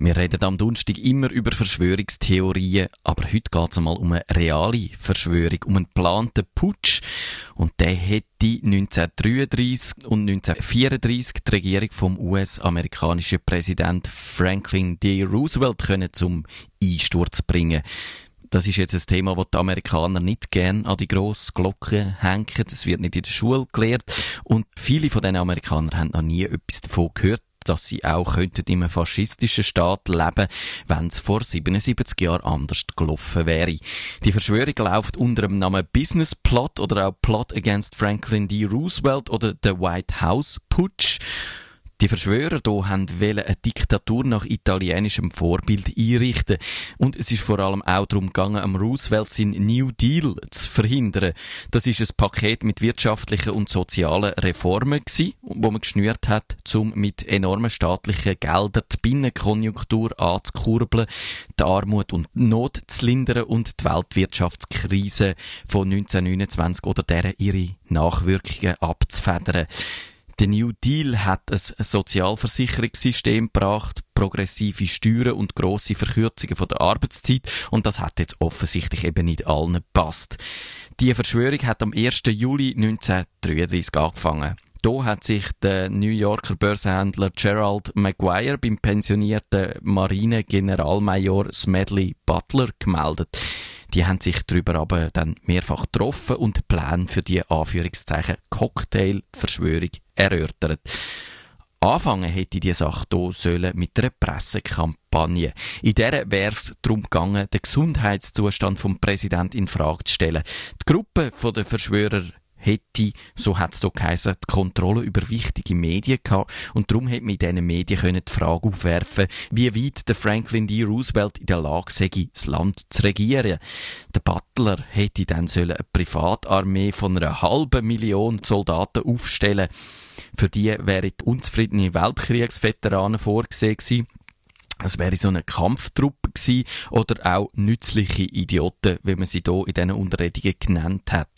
Wir reden am Donnerstag immer über Verschwörungstheorien, aber heute geht es einmal um eine reale Verschwörung, um einen geplanten Putsch. Und der hätte 1933 und 1934 die Regierung vom US-amerikanischen Präsident Franklin D. Roosevelt können zum Einsturz bringen. Das ist jetzt ein Thema, das die Amerikaner nicht gern an die grosse Glocke hängen. Es wird nicht in der Schule gelehrt. Und viele von den Amerikanern haben noch nie etwas davon gehört dass sie auch könnten in einem faschistischen Staat leben, wenn es vor 77 Jahren anders gelaufen wäre. Die Verschwörung läuft unter dem Namen Business Plot oder auch Plot Against Franklin D. Roosevelt oder The White House Putsch. Die Verschwörer hier haben eine Diktatur nach italienischem Vorbild einrichten. Und es ist vor allem auch darum gegangen, am Roosevelt seinen New Deal zu verhindern. Das ist ein Paket mit wirtschaftlichen und sozialen Reformen gewesen, wo man geschnürt hat, um mit enormen staatlichen Geldern die Binnenkonjunktur anzukurbeln, die Armut und Not zu lindern und die Weltwirtschaftskrise von 1929 oder deren ihre Nachwirkungen abzufedern. Der New Deal hat ein Sozialversicherungssystem gebracht, progressive Steuern und grosse Verkürzungen von der Arbeitszeit und das hat jetzt offensichtlich eben nicht allen gepasst. Die Verschwörung hat am 1. Juli 1933 angefangen. Da hat sich der New Yorker Börsenhändler Gerald Maguire beim pensionierten Marine-Generalmajor Smedley Butler gemeldet. Die haben sich darüber aber dann mehrfach getroffen und Pläne für die Anführungszeichen Cocktail-Verschwörung erörtert. Anfangen hätte die Sache hier sollen mit einer Pressekampagne. In der wäre es darum gegangen, den Gesundheitszustand vom Präsident in Frage zu stellen. Die Gruppe der Verschwörer hätte, so hat es hier geheißen, die Kontrolle über wichtige Medien gehabt und darum hätte man in diesen Medien können die Frage aufwerfen wie weit der Franklin D. Roosevelt in der Lage sei, das Land zu regieren. Der Butler hätte dann sollen eine Privatarmee von einer halben Million Soldaten aufstellen Für die wären die unzufriedenen Weltkriegsveteranen vorgesehen gewesen. Es wäre so eine Kampftruppe gewesen oder auch nützliche Idioten, wie man sie hier in diesen Unterredungen genannt hat.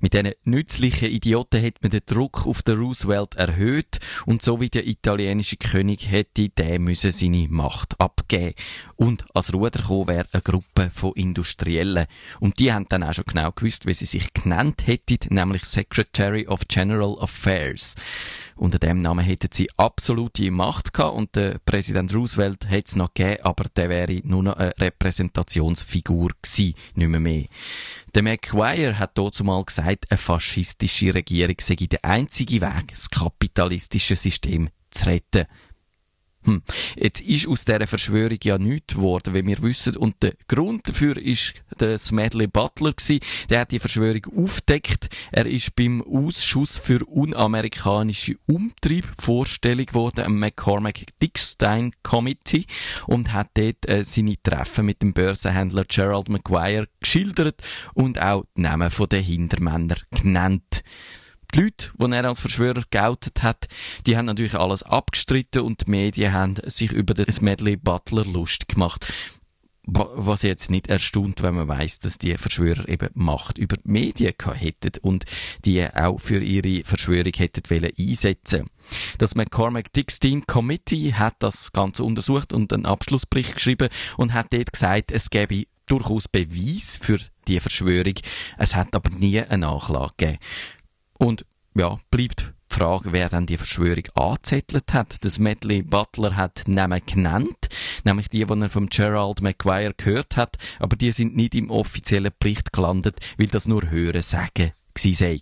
Mit diesen nützlichen Idioten hat man den Druck auf den Roosevelt erhöht und so wie der italienische König hätte der müsse seine Macht abgeben. Und als Ruder gekommen wäre eine Gruppe von Industriellen. Und die haben dann auch schon genau gewusst, wie sie sich genannt hätten, nämlich Secretary of General Affairs. Unter dem Namen hätten sie absolute Macht gehabt und der Präsident Roosevelt hätte es noch gegeben, aber der wäre nur noch eine Repräsentationsfigur gewesen, nicht mehr mehr. Der McGuire hat dazu mal gesagt, eine faschistische Regierung sei der einzige Weg, das kapitalistische System zu retten. Hm. Jetzt ist aus dieser Verschwörung ja nichts geworden, wie wir wissen. Und der Grund dafür ist der Smedley Butler gewesen. Der hat die Verschwörung aufdeckt. Er ist beim Ausschuss für unamerikanische Umtrieb vorstellig geworden, am McCormack Dickstein Committee, und hat dort äh, seine Treffen mit dem Börsenhändler Gerald McGuire geschildert und auch die Namen der Hintermänner genannt. Die Leute, die er als Verschwörer geoutet hat, die haben natürlich alles abgestritten und die Medien haben sich über den Medley Butler Lust gemacht. Was jetzt nicht erstaunt, wenn man weiß, dass die Verschwörer eben Macht über die Medien hätten und die auch für ihre Verschwörung hätten wollen einsetzen. Das McCormack Dickstein Committee hat das Ganze untersucht und einen Abschlussbericht geschrieben und hat dort gesagt, es gäbe durchaus Beweis für die Verschwörung. Es hat aber nie eine Nachlage gegeben. Und ja, bleibt die Frage, wer dann die Verschwörung angezettelt hat. Das Medley Butler hat Namen genannt, nämlich die, die er vom Gerald McGuire gehört hat, aber die sind nicht im offiziellen Bericht gelandet, weil das nur Hören sagen sei.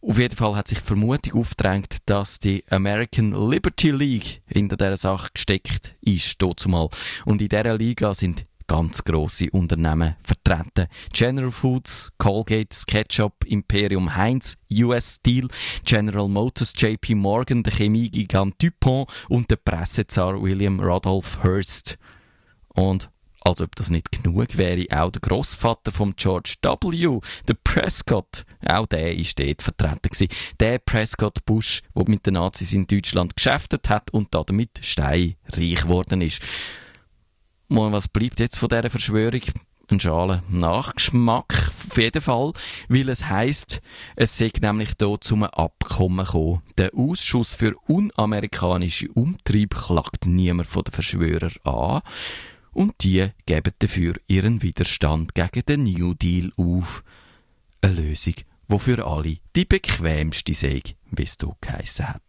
Auf jeden Fall hat sich Vermutung aufgedrängt, dass die American Liberty League hinter dieser Sache gesteckt ist, dazumal. Und in dieser Liga sind ganz grosse Unternehmen vertreten. General Foods, Colgate, SketchUp, Imperium Heinz, US Steel, General Motors, JP Morgan, der Chemiegigant DuPont und der Pressezar William Rudolph Hearst. Und als ob das nicht genug wäre, auch der Großvater von George W., der Prescott, auch der ist dort vertreten gewesen. Der Prescott Bush, der mit den Nazis in Deutschland geschäftet hat und damit steinreich geworden ist. Was bleibt jetzt von dieser Verschwörung? Ein schalen Nachgeschmack auf jeden Fall, weil es heisst, es sei nämlich hier zum Abkommen gekommen. Der Ausschuss für unamerikanische Umtrieb klagt niemand von den Verschwörern an und die geben dafür ihren Widerstand gegen den New Deal auf. Eine Lösung, die für alle die bequemste sei, wie es hier geheissen hat.